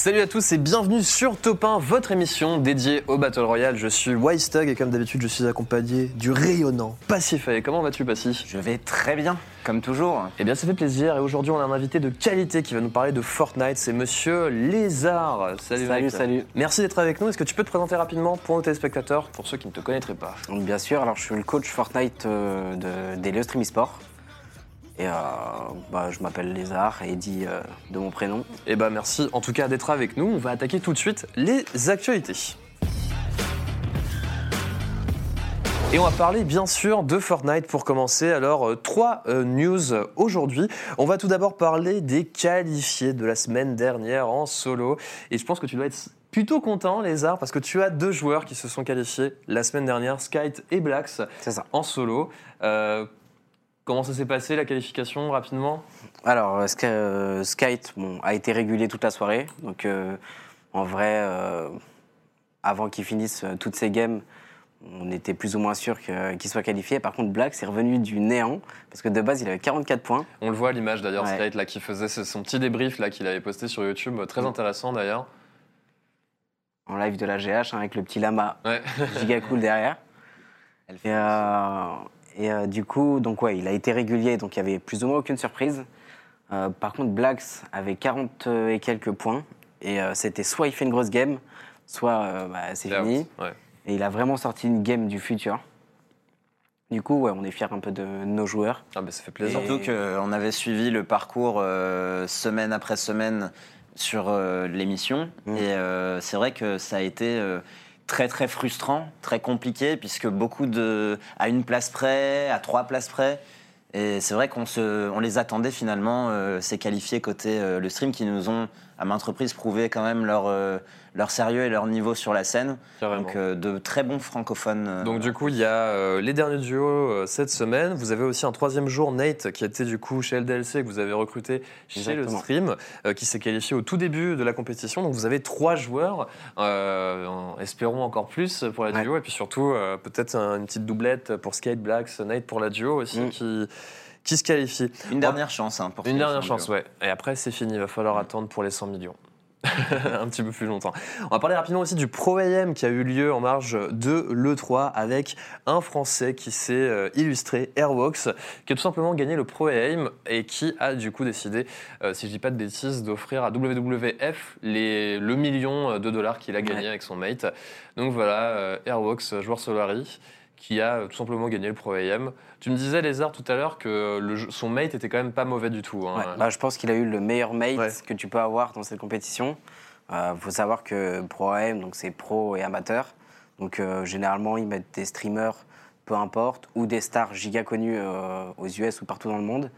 Salut à tous et bienvenue sur Top 1, votre émission dédiée au Battle Royale. Je suis Wystug et comme d'habitude je suis accompagné du rayonnant Pacify. Comment vas-tu Paci Je vais très bien, comme toujours. Eh bien ça fait plaisir et aujourd'hui on a un invité de qualité qui va nous parler de Fortnite, c'est monsieur Lézard. Salut Salut, mec. salut. Merci d'être avec nous. Est-ce que tu peux te présenter rapidement pour nos téléspectateurs, pour ceux qui ne te connaîtraient pas? Donc, bien sûr, alors je suis le coach Fortnite euh, de, d'Elios Stream Esport. Et euh, bah, je m'appelle Lézard, Eddy euh, de mon prénom. Eh ben merci en tout cas d'être avec nous. On va attaquer tout de suite les actualités. Et on va parler bien sûr de Fortnite pour commencer. Alors, euh, trois euh, news aujourd'hui. On va tout d'abord parler des qualifiés de la semaine dernière en solo. Et je pense que tu dois être plutôt content, Lézard, parce que tu as deux joueurs qui se sont qualifiés la semaine dernière, Skyte et Blacks, ça. en solo. Euh, comment ça s'est passé la qualification rapidement? Alors, euh, Sky- euh, bon, a été régulé toute la soirée. Donc, euh, en vrai, euh, avant qu'il finisse euh, toutes ces games, on était plus ou moins sûr qu'il soit qualifié. Par contre, Black, c'est revenu du néant. Parce que de base, il avait 44 points. On le voit à l'image d'ailleurs, Ouais. Là qui faisait son petit débrief là qu'il avait posté sur YouTube, très intéressant d'ailleurs. En live de la GH, hein, avec le petit lama Ouais. giga cool derrière. Et, euh, et, euh, du coup, donc ouais, il a été régulier, donc il y avait plus ou moins aucune surprise. Euh, par contre, Blacks avait 40 et quelques points. Et euh, c'était soit il fait une grosse game, soit euh, bah, c'est fini. Ouais. Et il a vraiment sorti une game du futur. Du coup, ouais, on est fiers un peu de nos joueurs. Ah bah ça fait plaisir. Et- Surtout qu'on avait suivi le parcours euh, semaine après semaine sur euh, l'émission. Mm. Et euh, c'est vrai que ça a été euh, très très frustrant, très compliqué, puisque beaucoup de. à une place près, à trois places près. Et c'est vrai qu'on se, on les attendait finalement, euh, ces qualifiés côté euh, le stream, qui nous ont à maintes reprises prouvé quand même leur, euh, leur sérieux et leur niveau sur la scène. Carrément. Donc euh, de très bons francophones. euh, Donc du coup, il y a les derniers duos cette semaine. Vous avez aussi un troisième jour, Nate, qui était du coup chez LDLC, que vous avez recruté chez le stream, qui s'est qualifié au tout début de la compétition. Donc vous avez trois joueurs, espérons encore plus pour la Ouais. duo, et puis surtout peut-être un- une petite doublette pour Skate Blacks, Nate pour la duo aussi, Mm. qui, qui se qualifie. Une dernière chance hein, pour Une dernière chance, ouais. Et après, c'est fini. Il va falloir attendre pour les 100 millions. un petit peu plus longtemps. On va parler rapidement aussi du Pro AM qui a eu lieu en marge de l'E3 avec un Français qui s'est euh, illustré, Airwox, qui a tout simplement gagné le Pro AM et qui a du coup décidé, euh, si je dis pas de bêtises, d'offrir à WWF les, le million de dollars qu'il a gagné Ouais. avec son mate. Donc voilà, euh, Airwox, joueur Solari, qui a euh, tout simplement gagné le Pro AM. Tu me disais, Lézard, tout à l'heure que le jeu- son mate était quand même pas mauvais du tout. hein. Ouais, bah, je pense qu'il a eu le meilleur mate Ouais. que tu peux avoir dans cette compétition. Il faut savoir que Pro AM, donc c'est pro et amateur. Donc euh, généralement, ils mettent des streamers, peu importe, ou des stars giga connues euh, aux US ou partout dans le monde.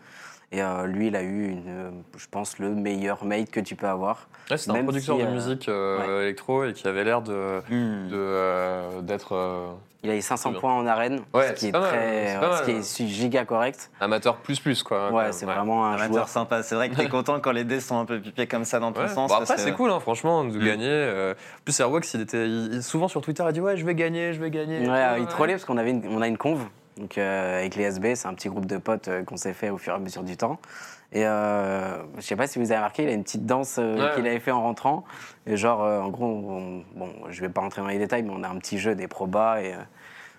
Et euh, lui, il a eu, une, euh, je pense, le meilleur mate que tu peux avoir. Ouais, c'est un Même producteur si, de euh, musique euh, électro et qui avait l'air de Hmm. euh, d'être euh, Il a eu 500 Très bien. points en arène, Ouais, ce qui c'est est, mal, très, ce qui est giga correct. amateur plus plus quoi. quand Ouais, c'est vraiment un Amateur joueur. sympa. C'est vrai que t'es content quand les dés sont un peu pipés comme ça dans ton Ouais. sens. Bon, après que- c'est cool hein, franchement de Mm. gagner. euh. En plus Airwax il était il- souvent sur Twitter il dit ouais je vais gagner je vais gagner. Ouais, il trollait parce qu'on avait une, on a une conve donc, euh, avec les SB, c'est un petit groupe de potes euh, qu'on s'est fait au fur et à mesure du temps. Et euh, je sais pas si vous avez remarqué, il a une petite danse euh, Ouais. qu'il avait fait en rentrant. Et genre, en gros, on- bon, je vais pas rentrer dans les détails, mais on a un petit jeu des probas. Et,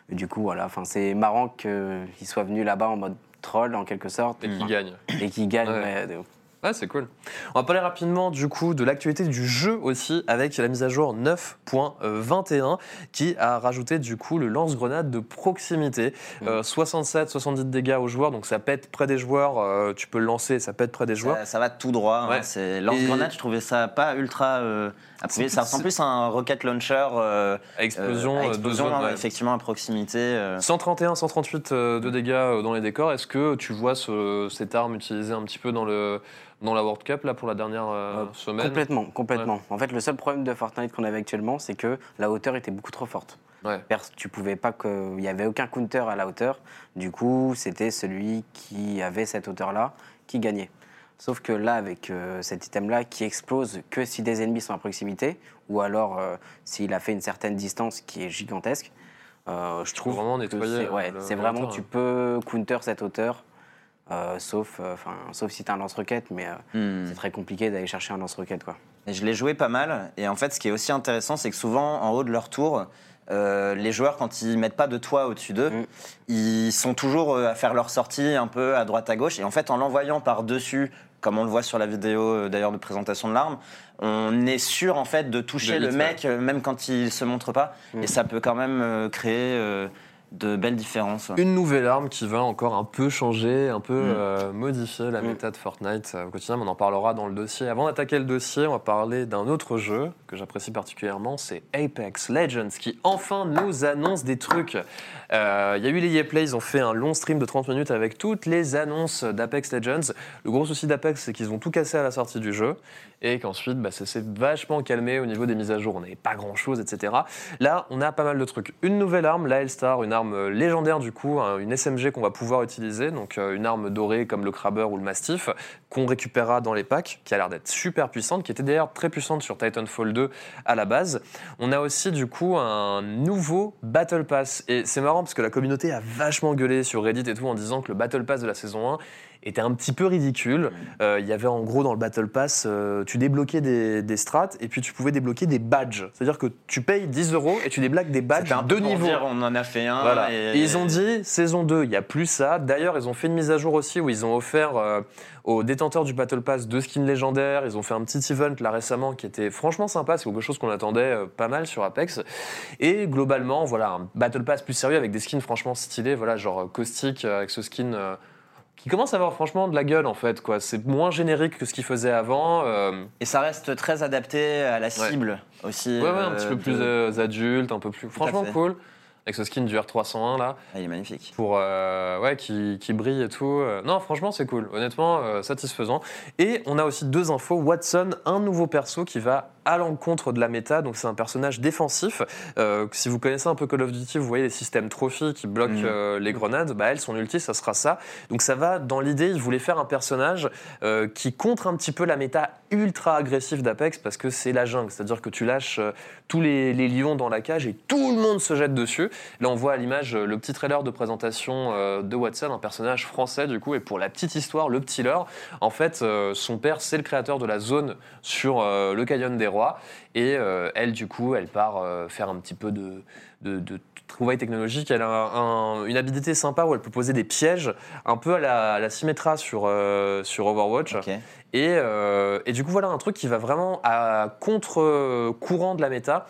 et du coup, voilà, enfin, c'est marrant qu'il soit venu là-bas en mode troll en quelque sorte Et qui gagne. et qu'il gagne. Ouais. ouais, de- Ouais, c'est cool. On va parler rapidement du coup de l'actualité du jeu aussi avec la mise à jour 9.21 qui a rajouté du coup le lance-grenade de proximité. Euh, 67, 70 dégâts aux joueurs, donc ça pète près des joueurs, euh, tu peux le lancer, ça pète près des joueurs. Ça, ça va tout droit. hein. Ouais. C'est lance-grenade. Je trouvais ça pas ultra. euh, appuyé. Ça ressemble plus à un rocket launcher. euh, Explosion, euh, à euh, explosion, deux zones, hein, ouais. effectivement à proximité. euh. 131, 138 euh, de dégâts euh, dans les décors. Est-ce que tu vois ce- cette arme utilisée un petit peu dans, le, dans la World Cup là, pour la dernière euh, Euh, semaine? Complètement, complètement. En fait, le seul problème de Fortnite qu'on avait actuellement, c'est que la hauteur était beaucoup trop forte. Ouais. Tu pouvais pas que, il y avait aucun counter à la hauteur. Du coup, c'était celui qui avait cette hauteur-là qui gagnait. Sauf que là, avec euh, cet item-là, qui explose que si des ennemis sont à proximité, ou alors euh, s'il a fait une certaine distance qui est gigantesque, euh, je peux trouve vraiment nettoyer, c'est ouais, vraiment tu peux counter cette hauteur, euh, sauf, euh, enfin, sauf si tu as un lance-roquette, mais euh, Hmm. c'est très compliqué d'aller chercher un lance-roquette. Je l'ai joué pas mal. Et en fait, ce qui est aussi intéressant, c'est que souvent, en haut de leur tour, euh, les joueurs, quand ils mettent pas de toit au-dessus d'eux, Mm. ils sont toujours euh, à faire leur sortie un peu à droite à gauche. Et en fait, en l'envoyant par-dessus, comme on le voit sur la vidéo euh, d'ailleurs de présentation de l'arme, on est sûr en fait de toucher De le mec, même quand il se montre pas. Mm. Et ça peut quand même créer de belles différences. Une nouvelle arme qui va encore un peu changer, un peu Mm. euh, modifier la Mm. méta de Fortnite euh, au quotidien. mais On en parlera dans le dossier. Avant d'attaquer le dossier, on va parler d'un autre jeu que j'apprécie particulièrement, c'est Apex Legends, qui enfin nous annonce des trucs. Euh, Il y a eu les EA Play, ils ont fait un long stream de 30 minutes avec toutes les annonces d'Apex Legends. Le gros souci d'Apex, c'est qu'ils ont tout cassé à la sortie du jeu et qu'ensuite, bah, ça s'est vachement calmé au niveau des mises à jour. On n'avait pas grand-chose, etc. Là, on a pas mal de trucs. Une nouvelle arme, la Hellstar, une arme légendaire du coup, hein, une SMG qu'on va pouvoir utiliser, donc euh, une arme dorée comme le Crabber ou le Mastiff, qu'on récupérera dans les packs, qui a l'air d'être super puissante, qui était d'ailleurs très puissante sur Titanfall 2 à la base. On a aussi du coup un nouveau Battle Pass. Et c'est marrant parce que la communauté a vachement gueulé sur Reddit et tout en disant que le Battle Pass de la saison 1 était un petit peu ridicule. Euh, Il y avait en gros dans le Battle Pass, euh, tu débloquais des, des strats et puis tu pouvais débloquer des badges. C'est-à-dire que tu payes 10 euros et tu débloques des badges un de niveau. dire, on en a fait un. Voilà. Et, Et ils ont dit saison 2, il n'y a plus ça. D'ailleurs, ils ont fait une mise à jour aussi où ils ont offert euh, aux détenteurs du Battle Pass deux skins légendaires. Ils ont fait un petit event là récemment qui était franchement sympa. C'est quelque chose qu'on attendait pas mal sur Apex. Et globalement, voilà, un Battle Pass plus sérieux avec des skins franchement stylés. Voilà, genre Caustic avec ce skin. Euh, qui commence à avoir franchement de la gueule en fait quoi. C'est moins générique que ce qu'il faisait avant. euh, Et ça reste très adapté à la cible aussi. ouais ouais un euh, petit peu plus de- euh, adulte, un peu plus. Franchement cool. Avec ce skin du R301 là. Ah, il est magnifique. pour euh, ouais qui, qui brille et tout. Euh, Non, franchement, c'est cool. Honnêtement, euh, satisfaisant. Et on a aussi deux infos. Watson, un nouveau perso qui va à l'encontre de la méta. Donc c'est un personnage défensif. Euh, si vous connaissez un peu Call of Duty, vous voyez les systèmes trophy qui bloquent Mhm. euh, les grenades. Bah elle, son ulti, ça sera ça. Donc ça va dans l'idée. Il voulait faire un personnage euh, qui contre un petit peu la méta ultra agressive d'Apex parce que c'est la jungle. C'est-à-dire que tu lâches tous les, les lions dans la cage et tout le monde se jette dessus. Là, on voit à l'image le petit trailer de présentation de Watson, un personnage français du coup. Et pour la petite histoire, le petit leurre, en fait, son père, c'est le créateur de la zone sur le Canyon des Rois. Et euh, elle, du coup, elle part euh, faire un petit peu de, de, de trouvailles technologiques. Elle a un- un- une habilité sympa où elle peut poser des pièges, un peu à la, à la Symmetra sur, euh, sur Overwatch. Et, euh, et du coup, voilà un truc qui va vraiment à contre-courant de la méta.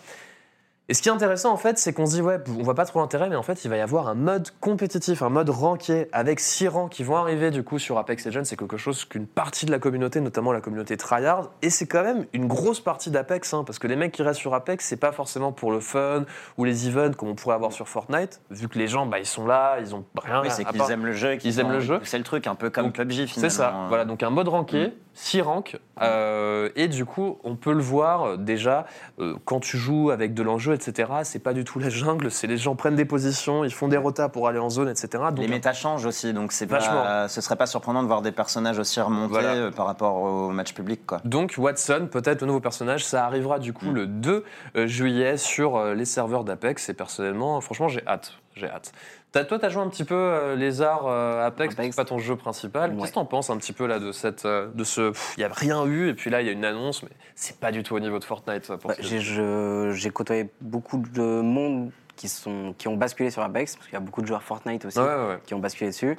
Et ce qui est intéressant, en fait, c'est qu'on se dit, ouais, on voit pas trop l'intérêt, mais en fait, il va y avoir un mode compétitif, un mode ranké, avec six rangs qui vont arriver, du coup, sur Apex Legends. C'est quelque chose qu'une partie de la communauté, notamment la communauté tryhard, et c'est quand même une grosse partie d'Apex, hein, parce que les mecs qui restent sur Apex, c'est pas forcément pour le fun ou les events comme on pourrait avoir sur Fortnite, vu que les gens, bah, ils sont là, ils ont rien Oui, c'est qu'ils part- aiment le jeu. qu'ils Ils aiment le jeu. pousser le truc, un peu comme Donc, PUBG finalement. C'est ça, euh. voilà, donc un mode ranké, 6 ranks, euh, et du coup, on peut le voir euh, déjà, euh, quand tu joues avec de l'enjeu, etc., c'est pas du tout la jungle, c'est les gens prennent des positions, ils font des rotas pour aller en zone, etc. Donc, Les méta changent aussi, donc c'est pas, ce serait pas surprenant de voir des personnages aussi remonter Voilà. euh, par rapport au match public. Quoi. donc Watson, peut-être le nouveau personnage, ça arrivera du coup Mm. le 2 euh, juillet sur euh, les serveurs d'Apex, et personnellement, franchement, j'ai hâte, j'ai hâte. T'as- toi, tu as joué un petit peu euh, les arts euh, Apex, Apex. c'est pas ton jeu principal. Ouais. Qu'est-ce que t'en penses un petit peu là de cette, euh, de ce, il y a rien eu et puis là il y a une annonce, mais c'est pas du tout au niveau de Fortnite. ça, Bah, j'ai je- j'ai côtoyé beaucoup de monde qui, sont, qui ont basculé sur Apex, parce qu'il y a beaucoup de joueurs Fortnite aussi Ouais, ouais, ouais. qui ont basculé dessus.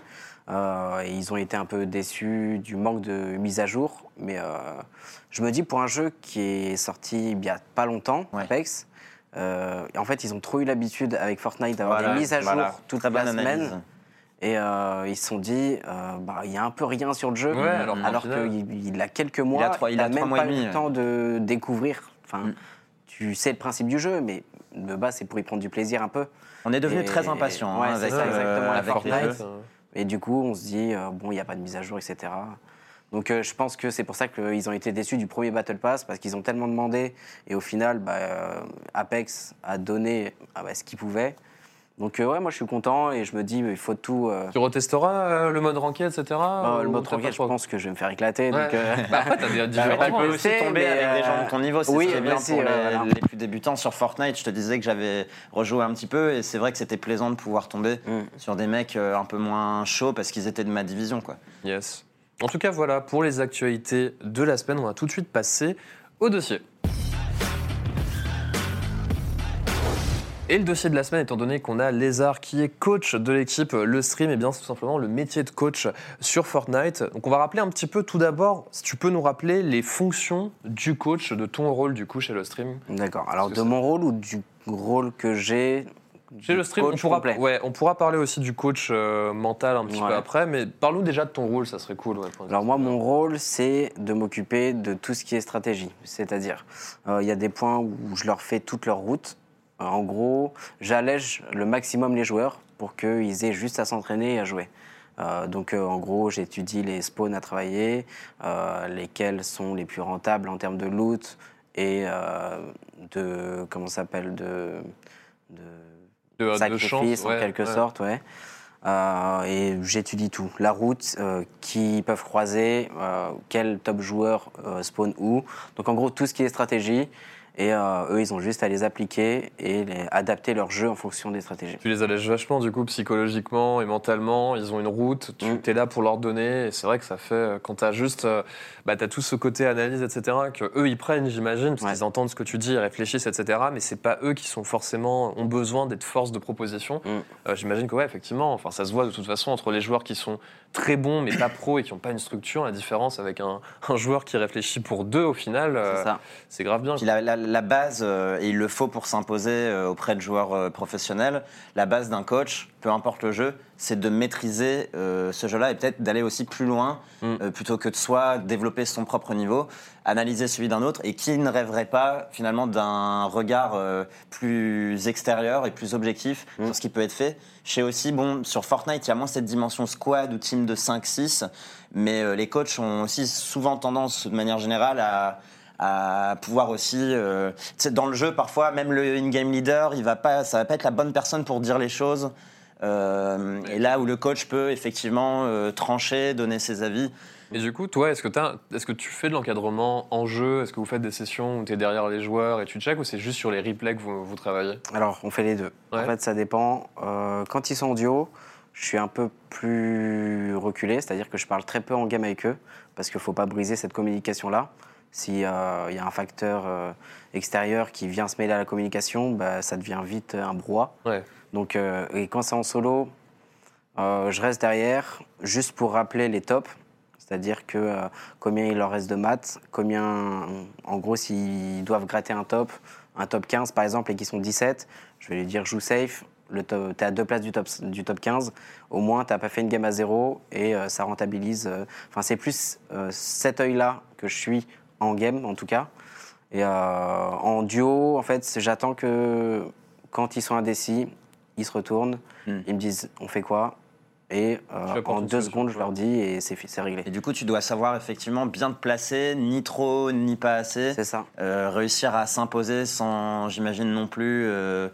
Euh, et ils ont été un peu déçus du manque de mise à jour. Mais euh, je me dis, pour un jeu qui est sorti il y a pas longtemps, Ouais. Apex, euh, en fait, ils ont trop eu l'habitude avec Fortnite d'avoir Voilà, des mises à jour voilà. toute Très la analyse. semaine. Et euh, ils se sont dit, euh, bah, il y a un peu rien sur le jeu. Ouais, alors qu'il il a quelques mois, trois- il a même mois pas eu le temps de découvrir. Enfin, Mm. tu sais le principe du jeu, mais de base, c'est pour y prendre du plaisir un peu. On est devenu Et- très impatient ouais, hein, avec, ça, euh, exactement, avec Fortnite. Et du coup, on se dit, euh, bon, il n'y a pas de mise à jour, etc. Donc euh, je pense que c'est pour ça qu'ils ont été déçus du premier Battle Pass, parce qu'ils ont tellement demandé, et au final, bah, euh, Apex a donné ah bah, ce qu'il pouvait. Donc euh, ouais, moi je suis content, et je me dis, il faut tout... euh, Tu retesteras euh, le mode ranké, etc. bah, le mode ranked, je pense que je vais me faire écéclater. Ouais. Donc, euh, Bah, après, t'as Bah, tu peux aussi tomber mais, avec des gens de ton niveau, c'est oui, ce bien pour les, ouais, voilà. les plus débutants sur Fortnite. Je te disais que j'avais rejoué un petit peu et c'est vrai que c'était plaisant de pouvoir tomber Mm. sur des mecs un peu moins chauds parce qu'ils étaient de ma division. Quoi. Yes. En tout cas, voilà, pour les actualités de la semaine, on va tout de suite passer au dossier. Et le dossier de la semaine, étant donné qu'on a Lézard qui est coach de l'équipe, le stream, et bien c'est tout simplement le métier de coach sur Fortnite. Donc on va rappeler un petit peu tout d'abord, si tu peux nous rappeler les fonctions du coach, de ton rôle du coup chez le stream. D'accord. Alors de mon rôle ou du rôle que j'ai Chez le stream, on pourra, complet ouais, on pourra parler aussi du coach euh, mental un petit Ouais. peu après, mais parle-nous déjà de ton rôle, ça serait cool. ouais, Alors moi, mon rôle, c'est de m'occuper de tout ce qui est stratégie. C'est-à-dire, euh, il y a des points où je leur fais toute leur route. Euh, en gros, j'allège le maximum les joueurs pour qu'ils aient juste à s'entraîner et à jouer. Euh, donc euh, en gros, j'étudie les spawns à travailler, euh, lesquels sont les plus rentables en termes de loot et de comment ça s'appelle de, de de, sacrifice en ouais, quelque ouais. sorte, ouais. Euh, et j'étudie tout. La route, euh, qui peuvent croiser, euh, quel top joueur euh, spawn où. Donc en gros, tout ce qui est stratégie. Et euh, eux, ils ont juste à les appliquer et les- adapter leur jeu en fonction des stratégies. Tu les allèges vachement du coup psychologiquement et mentalement. Ils ont une route, tu Mm. es là pour leur donner. Et c'est vrai que ça fait euh, quand t'as juste, euh, bah t'as tout ce côté analyse, etc. Que eux ils prennent, j'imagine, parce Ouais. qu'ils entendent ce que tu dis, ils réfléchissent, etc. Mais c'est pas eux qui sont forcément ont besoin d'être force de proposition. Mm. Euh, j'imagine que ouais, effectivement. Enfin, ça se voit de toute façon entre les joueurs qui sont très bons mais pas pros et qui ont pas une structure. La différence avec un, un joueur qui réfléchit pour deux au final, euh, C'est grave bien. Puis la, la- la base, euh, et il le faut pour s'imposer euh, auprès de joueurs euh, professionnels, la base d'un coach, peu importe le jeu, c'est de maîtriser ce jeu-là et peut-être d'aller aussi plus loin, Mm. plutôt que de soi développer son propre niveau, analyser celui d'un autre, et qui ne rêverait pas finalement d'un regard plus extérieur et plus objectif Mm. sur ce qui peut être fait. Sais aussi, bon, sur Fortnite, il y a moins cette dimension squad ou team de 5-6, mais les coachs ont aussi souvent tendance, de manière générale, à à pouvoir aussi euh, dans le jeu parfois même le in-game leader il va pas ça va pas être la bonne personne pour dire les choses Euh, et là où le coach peut effectivement euh, trancher donner ses avis Et du coup, toi, est-ce que, est-ce que tu fais de l'encadrement en jeu? Est-ce que vous faites des sessions où tu es derrière les joueurs et tu check ou c'est juste sur les replays que vous, vous travaillez? Alors, on fait les deux. Ouais. En fait, ça dépend. Euh, quand ils sont en duo, je suis un peu plus reculé, c'est-à-dire que je parle très peu en game avec eux, parce qu'il ne faut pas briser cette communication-là. S'il y a un facteur euh, extérieur qui vient se mêler à la communication, bah, ça devient vite un brouhaha. Ouais. Donc, euh, et quand c'est en solo, euh, je reste derrière juste pour rappeler les tops. C'est-à-dire que euh, combien il leur reste de maths, combien, en gros, s'ils doivent gratter un top, un top 15 par exemple, et qu'ils sont 17, je vais lui dire joue safe, tu es à deux places du top, du top 15, au moins tu n'as pas fait une game à zéro et euh, ça rentabilise. euh, Enfin, c'est plus euh, cet œil-là que je suis en game en tout cas. Et euh, en duo, en fait, c'est- j'attends que quand ils sont indécis, ils se retournent, Hmm. ils me disent on fait quoi? Et euh, en deux secondes, je leur dis et c'est réglé. et du coup tu dois savoir effectivement bien te placer ni trop ni pas assez C'est ça. Euh, réussir à s'imposer sans j'imagine non plus euh,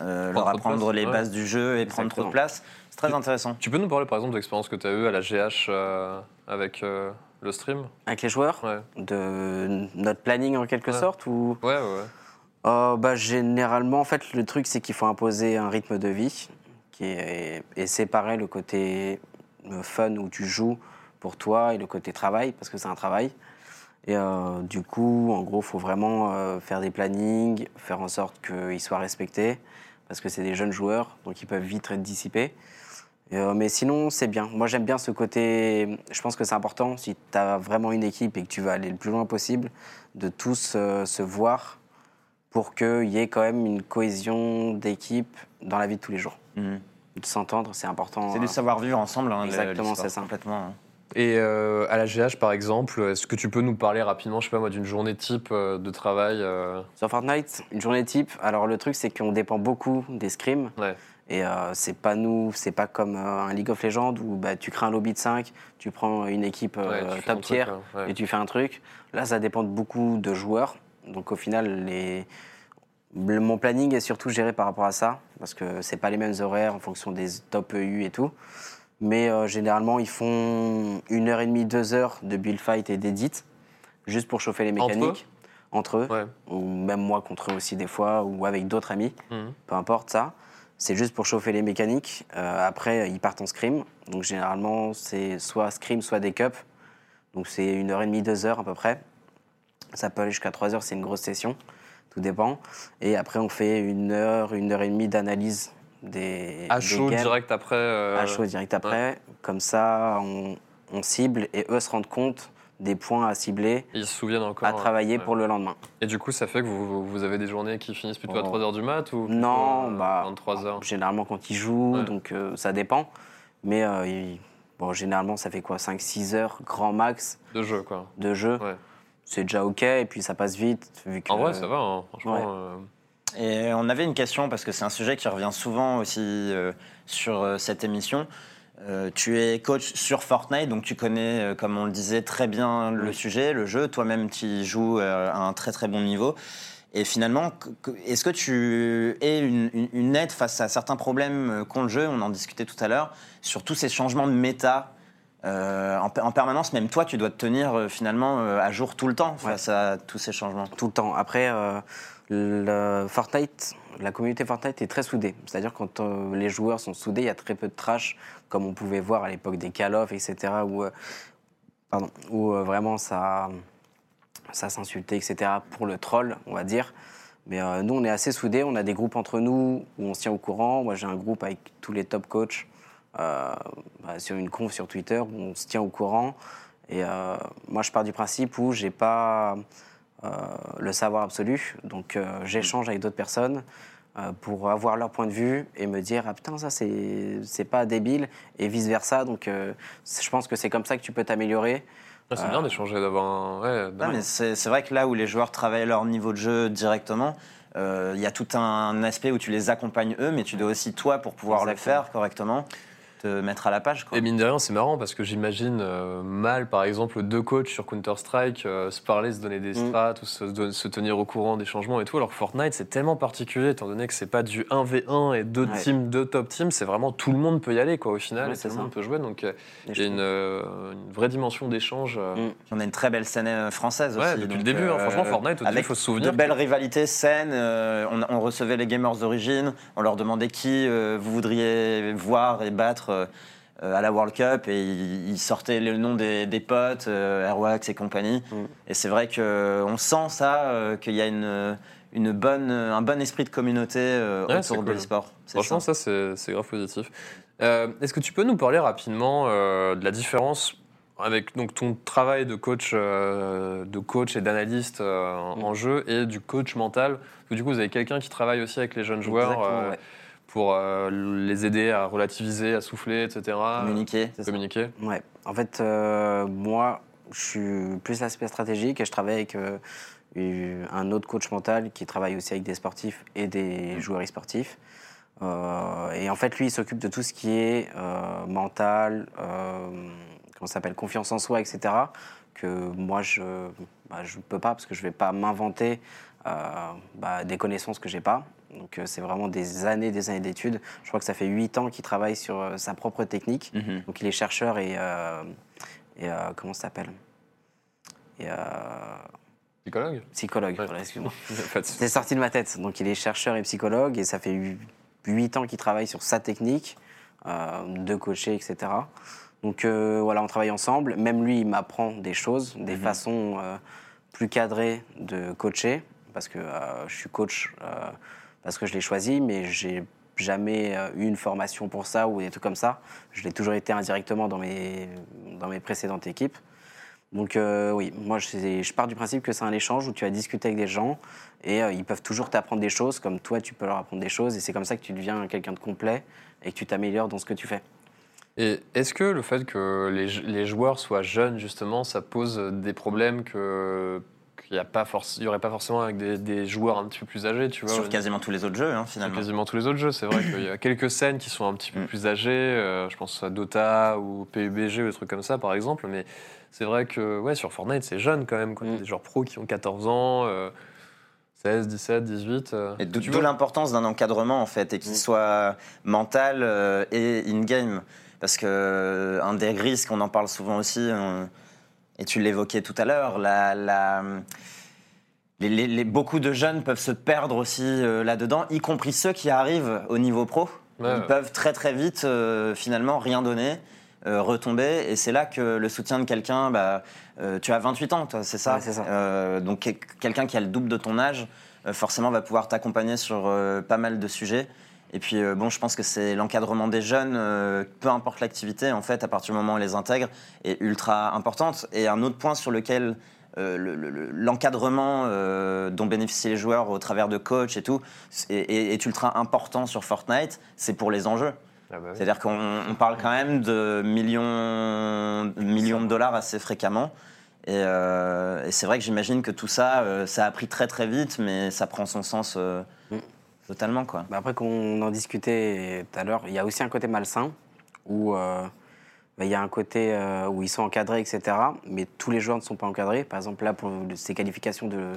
leur apprendre place, les ouais. bases du jeu et prendre trop de place c'est très intéressant Tu peux nous parler par exemple de l'expérience que tu as eue à la GH euh, avec euh, le stream Avec les joueurs Ouais, de notre planning en quelque Ouais. sorte ou ouais, ouais. ouais. Euh, bah, Généralement, en fait, le truc, c'est qu'il faut imposer un rythme de vie qui est, et séparer le côté euh, fun où tu joues pour toi et le côté travail, parce que c'est un travail. Et euh, du coup, en gros, il faut vraiment euh, faire des plannings, faire en sorte qu'ils soient respectés, parce que c'est des jeunes joueurs, donc ils peuvent vite être dissipés. Euh, mais sinon, c'est bien. Moi, j'aime bien ce côté. Je pense que c'est important, si tu as vraiment une équipe et que tu veux aller le plus loin possible, de tous euh, se voir pour qu'il y ait quand même une cohésion d'équipe dans la vie de tous les jours. Mhm. De s'entendre, c'est important. c'est euh, du savoir-vivre ensemble hein, Exactement, c'est ça. complètement hein. Et euh, à la GH par exemple, est-ce que tu peux nous parler rapidement, je sais pas moi, d'une journée type euh, de travail euh, Sur Fortnite, une journée type, alors le truc c'est qu'on dépend beaucoup des scrims. Ouais. Et euh, c'est pas nous, c'est pas comme euh, un League of Legends où bah, tu crées un lobby de 5, tu prends une équipe euh, Ouais, top truc, tier hein, ouais. et tu fais un truc. Là, ça dépend de beaucoup de joueurs. Donc au final, les... le- mon planning est surtout géré par rapport à ça, parce que c'est pas les mêmes horaires en fonction des top EU et tout. Mais généralement, ils font une heure et demie, deux heures de build fight et d'edit, juste pour chauffer les Entre mécaniques. Entre eux, Ouais. ou même moi contre eux aussi des fois, ou avec d'autres amis, Mhm. peu importe ça. C'est juste pour chauffer les mécaniques. Euh, après, ils partent en scrim. Donc généralement, c'est soit scrim, soit des cups. Donc c'est une heure et demie, deux heures à peu près. Ça peut aller jusqu'à trois heures, c'est une grosse session. Tout dépend. Et après, on fait une heure, une heure et demie d'analyse des, À des chaud games. direct après. euh, À chaud direct après. Comme ça, on, on cible et eux se rendent compte des points à cibler, Ils se souviennent encore. à travailler ouais. pour le lendemain. Et du coup, ça fait que vous, vous avez des journées qui finissent plutôt à Oh. 3h du mat ou Non, euh, bah, 23h Généralement quand ils jouent, Ouais. donc euh, ça dépend. Mais euh, bon, généralement, ça fait quoi? 5-6 heures, grand max de jeu, quoi. de jeu. Ouais. C'est déjà OK, et puis ça passe vite. Vu que, En vrai, ça va, hein, franchement. ouais. euh, Et on avait une question, parce que c'est un sujet qui revient souvent aussi euh, sur euh, cette émission. Euh, tu es coach sur Fortnite, donc tu connais, euh, comme on le disait, très bien le Oui. sujet, le jeu. Toi-même, tu joues euh, à un très très bon niveau. Et finalement, est-ce que tu es une, une- une aide face à certains problèmes qu'ont le jeu? On en discutait tout à l'heure, sur tous ces changements de méta. en, en permanence, même toi, tu dois te tenir finalement à jour tout le temps face à tous ces changements. Tout le temps. Après, Fortnite, la communauté Fortnite est très soudée. C'est-à-dire quand euh, les joueurs sont soudés, il y a très peu de trash, comme on pouvait voir à l'époque des Call of, etc., où, euh, pardon, où euh, vraiment ça, ça s'insultait, etc., pour le troll, on va dire. Mais nous, on est assez soudés. On a des groupes entre nous où on se tient au courant. Moi, j'ai un groupe avec tous les top coachs bah, sur une conf sur Twitter où on se tient au courant. Et moi, je pars du principe où j'ai pas le savoir absolu. Donc, euh, j'échange avec d'autres personnes euh, pour avoir leur point de vue et me dire ah putain ça c'est pas débile et vice versa. Donc, euh, je pense que c'est comme ça que tu peux t'améliorer. ah, c'est Euh, bien d'échanger, d'avoir un. Ouais, Non, d'avoir- mais c'est vrai que là où les joueurs travaillent leur niveau de jeu directement, euh, il y a tout un aspect où tu les accompagnes eux, mais tu dois aussi, toi, pour pouvoir le faire correctement, te mettre à la page. Quoi. Et mine de rien, c'est marrant parce que j'imagine euh, mal, par exemple, deux coachs sur Counter-Strike euh, se parler, se donner des Mm. strats, ou se, tenir au courant des changements et tout. Alors que Fortnite, c'est tellement particulier, étant donné que c'est pas du 1v1 et deux Ouais. teams, deux top teams, c'est vraiment tout le monde peut y aller, quoi, au final, Ouais, et tout le monde peut jouer. Donc euh, il y a une, vraie dimension d'échange. Mm. On a une très belle scène française Ouais, aussi. depuis le début, hein. franchement, Fortnite, avec faut se souvenir De belles rivalités saines. on, on recevait les gamers d'origine, on leur demandait qui vous voudriez voir et battre. Euh, euh, à la World Cup et ils, ils sortaient le nom des, des potes, euh, Airwax et compagnie. Mm. Et c'est vrai qu'on sent ça, euh, qu'il y a une, une bonne, un bon esprit de communauté euh, Ouais, autour de cool. l'e-sport. C'est Franchement, ça. ça, c'est grave positif. Euh, Est-ce que tu peux nous parler rapidement euh, de la différence avec donc, ton travail de coach, euh, de coach et d'analyste euh, en- Mm. en jeu et du coach mental? Parce que du coup, vous avez quelqu'un qui travaille aussi avec les jeunes joueurs euh. Pour euh, les aider à relativiser, à souffler, etc. Communiquer. Communiquer. Ouais. En fait, euh, moi, je suis plus l'aspect stratégique et je travaille avec euh, eu- un autre coach mental qui travaille aussi avec des sportifs et des joueurs e-sportifs. Euh, et en fait, lui, il s'occupe de tout ce qui est euh, mental, euh, comment ça s'appelle, confiance en soi, etc. Que moi, je ne je peux pas parce que je ne vais pas m'inventer euh, bah, des connaissances que j'ai pas. Donc, euh, c'est vraiment des années, des années d'études. Je crois que ça fait huit ans qu'il travaille sur euh, sa propre technique. Mhm. Donc il est chercheur et, euh, et euh, comment ça s'appelle? Et euh, Psychologue? psychologue. Ouais. voilà, excuse-moi. C'est sorti de ma tête. Donc il est chercheur et psychologue et ça fait hu- huit ans qu'il travaille sur sa technique euh, de coacher, etc. Donc euh, voilà, on travaille ensemble. Même lui, il m'apprend des choses, des Mhm. façons euh, plus cadrées de coacher parce que euh, je suis coach euh, parce que je l'ai choisi, mais j'ai jamais euh, eu une formation pour ça ou des trucs comme ça. Je l'ai toujours été indirectement dans mes, dans mes précédentes équipes. Donc euh, oui, moi je, je pars du principe que c'est un échange où tu vas discuter avec des gens et euh, ils peuvent toujours t'apprendre des choses comme toi tu peux leur apprendre des choses et c'est comme ça que tu deviens quelqu'un de complet et que tu t'améliores dans ce que tu fais. Et est-ce que le fait que les, les joueurs soient jeunes, justement, ça pose des problèmes que, qu'il n'y aurait pas forcément avec des, des joueurs un petit peu plus âgés, tu vois. Sur quasiment tous les autres jeux, hein, sur finalement. quasiment tous les autres jeux, c'est vrai qu'il y a quelques scènes qui sont un petit peu Mm. plus âgées. euh, je pense à Dota ou PUBG ou des trucs comme ça, par exemple. Mais c'est vrai que ouais, sur Fortnite, c'est jeune quand même. Quoi. Mm. Des joueurs pros qui ont 14 ans, euh, 16, 17, 18. euh, Et d'où l'importance d'un encadrement en fait, et qu'il Mm. soit mental euh, et in-game. Parce que euh, un des risques, on en parle souvent aussi, on- et tu l'évoquais tout à l'heure, la, la- les- les- les- beaucoup de jeunes peuvent se perdre aussi euh, là-dedans, y compris ceux qui arrivent au niveau pro. Ouais, Ils ouais. peuvent très très vite euh, finalement rien donner. euh, retomber et c'est là que le soutien de quelqu'un bah, euh, tu as 28 ans toi c'est ça, Ouais, c'est ça. Euh, donc quel- quelqu'un qui a le double de ton âge euh, forcément va pouvoir t'accompagner sur euh, pas mal de sujets et puis euh, bon je pense que c'est l'encadrement des jeunes euh, peu importe l'activité en fait à partir du moment où on les intègre est ultra importante et un autre point sur lequel euh, le- le- le- l'encadrement euh, dont bénéficient les joueurs au travers de coach et tout est, est- est ultra important sur Fortnite, c'est pour les enjeux. Ah bah oui. C'est-à-dire qu'on on parle quand même de millions, millions de dollars assez fréquemment. Et, euh, et c'est vrai que j'imagine que tout ça, ça a pris très très vite, mais ça prend son sens Mm. Totalement. Quoi. Bah après, qu'on en discutait tout à l'heure, il y a aussi un côté malsain où euh, bah, il y a un côté euh, où ils sont encadrés, etc. Mais tous les joueurs ne sont pas encadrés. Par exemple, là, pour ces qualifications de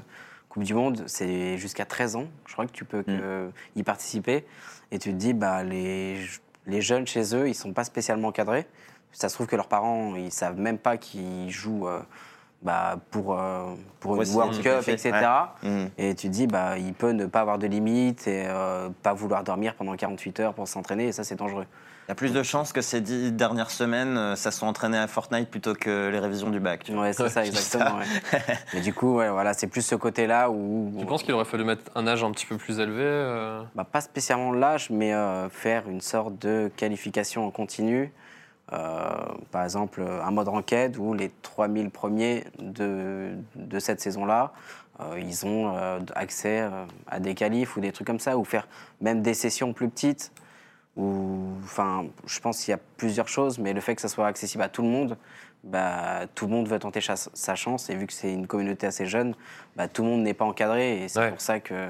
Coupe du Monde, c'est jusqu'à 13 ans. Je crois que tu peux que- y participer. Et tu te dis, bah, les, les jeunes chez eux, ils sont pas spécialement encadrés. Ça se trouve que leurs parents, ils savent même pas qu'ils jouent euh, bah, pour, euh, pour une World Cup, etc. Et tu te dis, bah, il peut ne pas avoir de limites et euh, pas vouloir dormir pendant 48 heures pour s'entraîner, et ça, c'est dangereux. Il y a plus de chances que ces dix dernières semaines, euh, ça soit entraîné à Fortnite plutôt que les révisions du bac. Ouais, c'est ça, exactement. ouais. Mais du coup, ouais, voilà, c'est plus ce côté-là où. Tu penses qu'il aurait fallu mettre un âge un petit peu plus élevé euh, bah, Pas spécialement l'âge, mais euh, faire une sorte de qualification en continu. Euh, par exemple, un mode ranked où les 3000 premiers de, de cette saison-là, euh, ils ont euh, accès à des qualifs ou des trucs comme ça, ou faire même des sessions plus petites. Enfin, je pense qu'il y a plusieurs choses, mais le fait que ça soit accessible à tout le monde, bah, tout le monde veut tenter sa chance. Et vu que c'est une communauté assez jeune, bah, tout le monde n'est pas encadré. Et c'est Ouais. pour ça que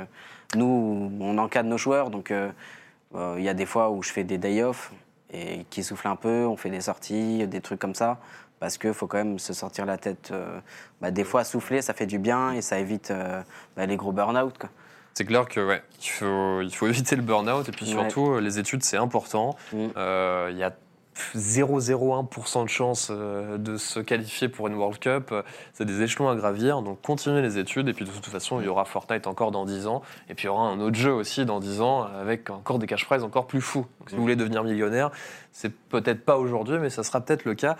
nous, on encadre nos joueurs. Donc, euh, euh, il y a des fois où je fais des day off et qui soufflent un peu, on fait des sorties, des trucs comme ça. Parce qu'il faut quand même se sortir la tête. euh, bah, des fois, souffler, ça fait du bien et ça évite euh, bah, les gros burn-out. C'est clair que ouais, il faut, il faut éviter le burn-out et puis surtout euh, les études c'est important. Mm. Euh, Il y a 0,01% de chance euh, de se qualifier pour une World Cup. C'est des échelons à gravir, donc continuez les études et puis de toute façon il y aura Fortnite encore dans 10 ans et puis il y aura un autre jeu aussi dans 10 ans avec encore des cash prizes encore plus fous. Si vous voulez devenir millionnaire, c'est peut-être pas aujourd'hui mais ça sera peut-être le cas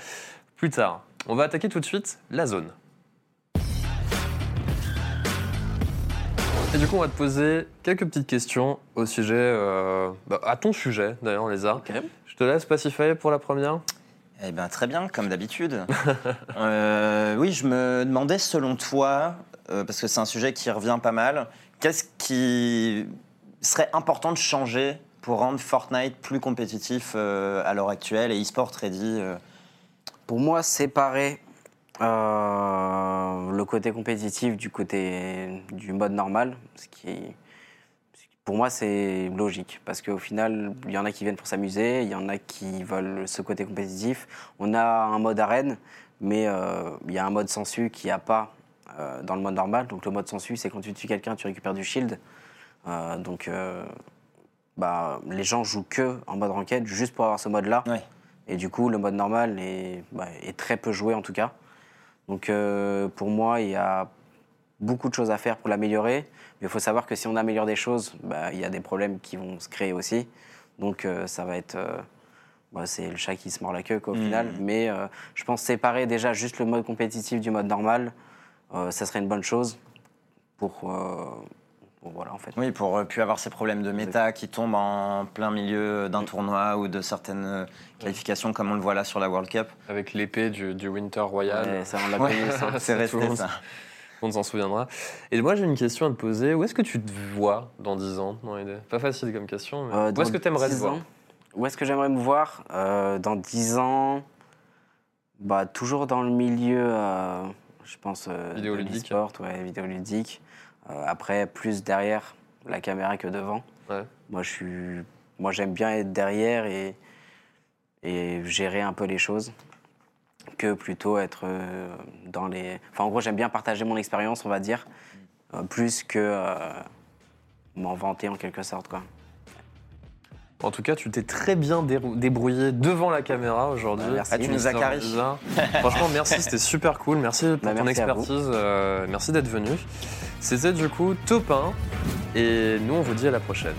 plus tard. On va attaquer tout de suite la zone. Et du coup, on va te poser quelques petites questions au sujet, euh, bah, à ton sujet d'ailleurs, Lézard. Ok. Je te laisse pacifier pour la première. Eh bien, très bien, comme d'habitude. Euh, oui, je me demandais, selon toi, euh, parce que c'est un sujet qui revient pas mal, qu'est-ce qui serait important de changer pour rendre Fortnite plus compétitif euh, à l'heure actuelle et e-sport ready euh, Pour moi, séparer euh, le côté compétitif du côté du mode normal, ce qui, pour moi, c'est logique. Parce qu'au final, il y en a qui viennent pour s'amuser, il y en a qui veulent ce côté compétitif. On a un mode arène, mais euh, il y a un mode sensu qu'il n'y a pas euh, dans le mode normal. Donc le mode sensu, c'est quand tu tues quelqu'un, tu récupères du shield. Donc bah, les gens jouent que en mode ranked juste pour avoir ce mode-là. Ouais. Et du coup, le mode normal est, bah, est très peu joué en tout cas. Donc euh, pour moi, il y a beaucoup de choses à faire pour l'améliorer. Mais il faut savoir que si on améliore des choses, bah, il y a des problèmes qui vont se créer aussi. Donc euh, ça va être... euh, bah, c'est le chat qui se mord la queue quoi, au Mhm. final. Mais je pense séparer déjà juste le mode compétitif du mode normal, ça serait une bonne chose pour... pour voilà en fait. Oui, pour euh, plus avoir ces problèmes de méta qui tombent en plein milieu d'un tournoi ou de certaines euh, qualifications comme on le voit là sur la World Cup. Avec l'épée du, du Winter Royal. Ouais, ça, on l'a Ouais, ça. c'est resté ça. On s'en souviendra. Et moi, j'ai une question à te poser. Où est-ce que tu te vois dans 10 ans dans l'idée Pas facile comme question, mais Euh, où est-ce que tu aimerais te 10 voir Où est-ce que j'aimerais me voir? Euh, Dans 10 ans, bah, toujours dans le milieu, euh, je pense. euh, de Vidéoludique. l'e-sport, ouais, vidéoludique. Euh, après, plus derrière la caméra que devant. Ouais. Moi, je suis, moi, j'aime bien être derrière et et gérer un peu les choses que plutôt être euh, dans les. Enfin, en gros, j'aime bien partager mon expérience, on va dire, euh, plus que euh, m'en vanter en quelque sorte, quoi. En tout cas, tu t'es très bien dérou- débrouillé devant la caméra aujourd'hui. Bah, merci. Ah, tu nous as carré. Franchement, merci, c'était super cool. Merci pour Bah, ton merci expertise. euh, merci d'être venu. C'était du coup top 1. Et nous, on vous dit à la prochaine.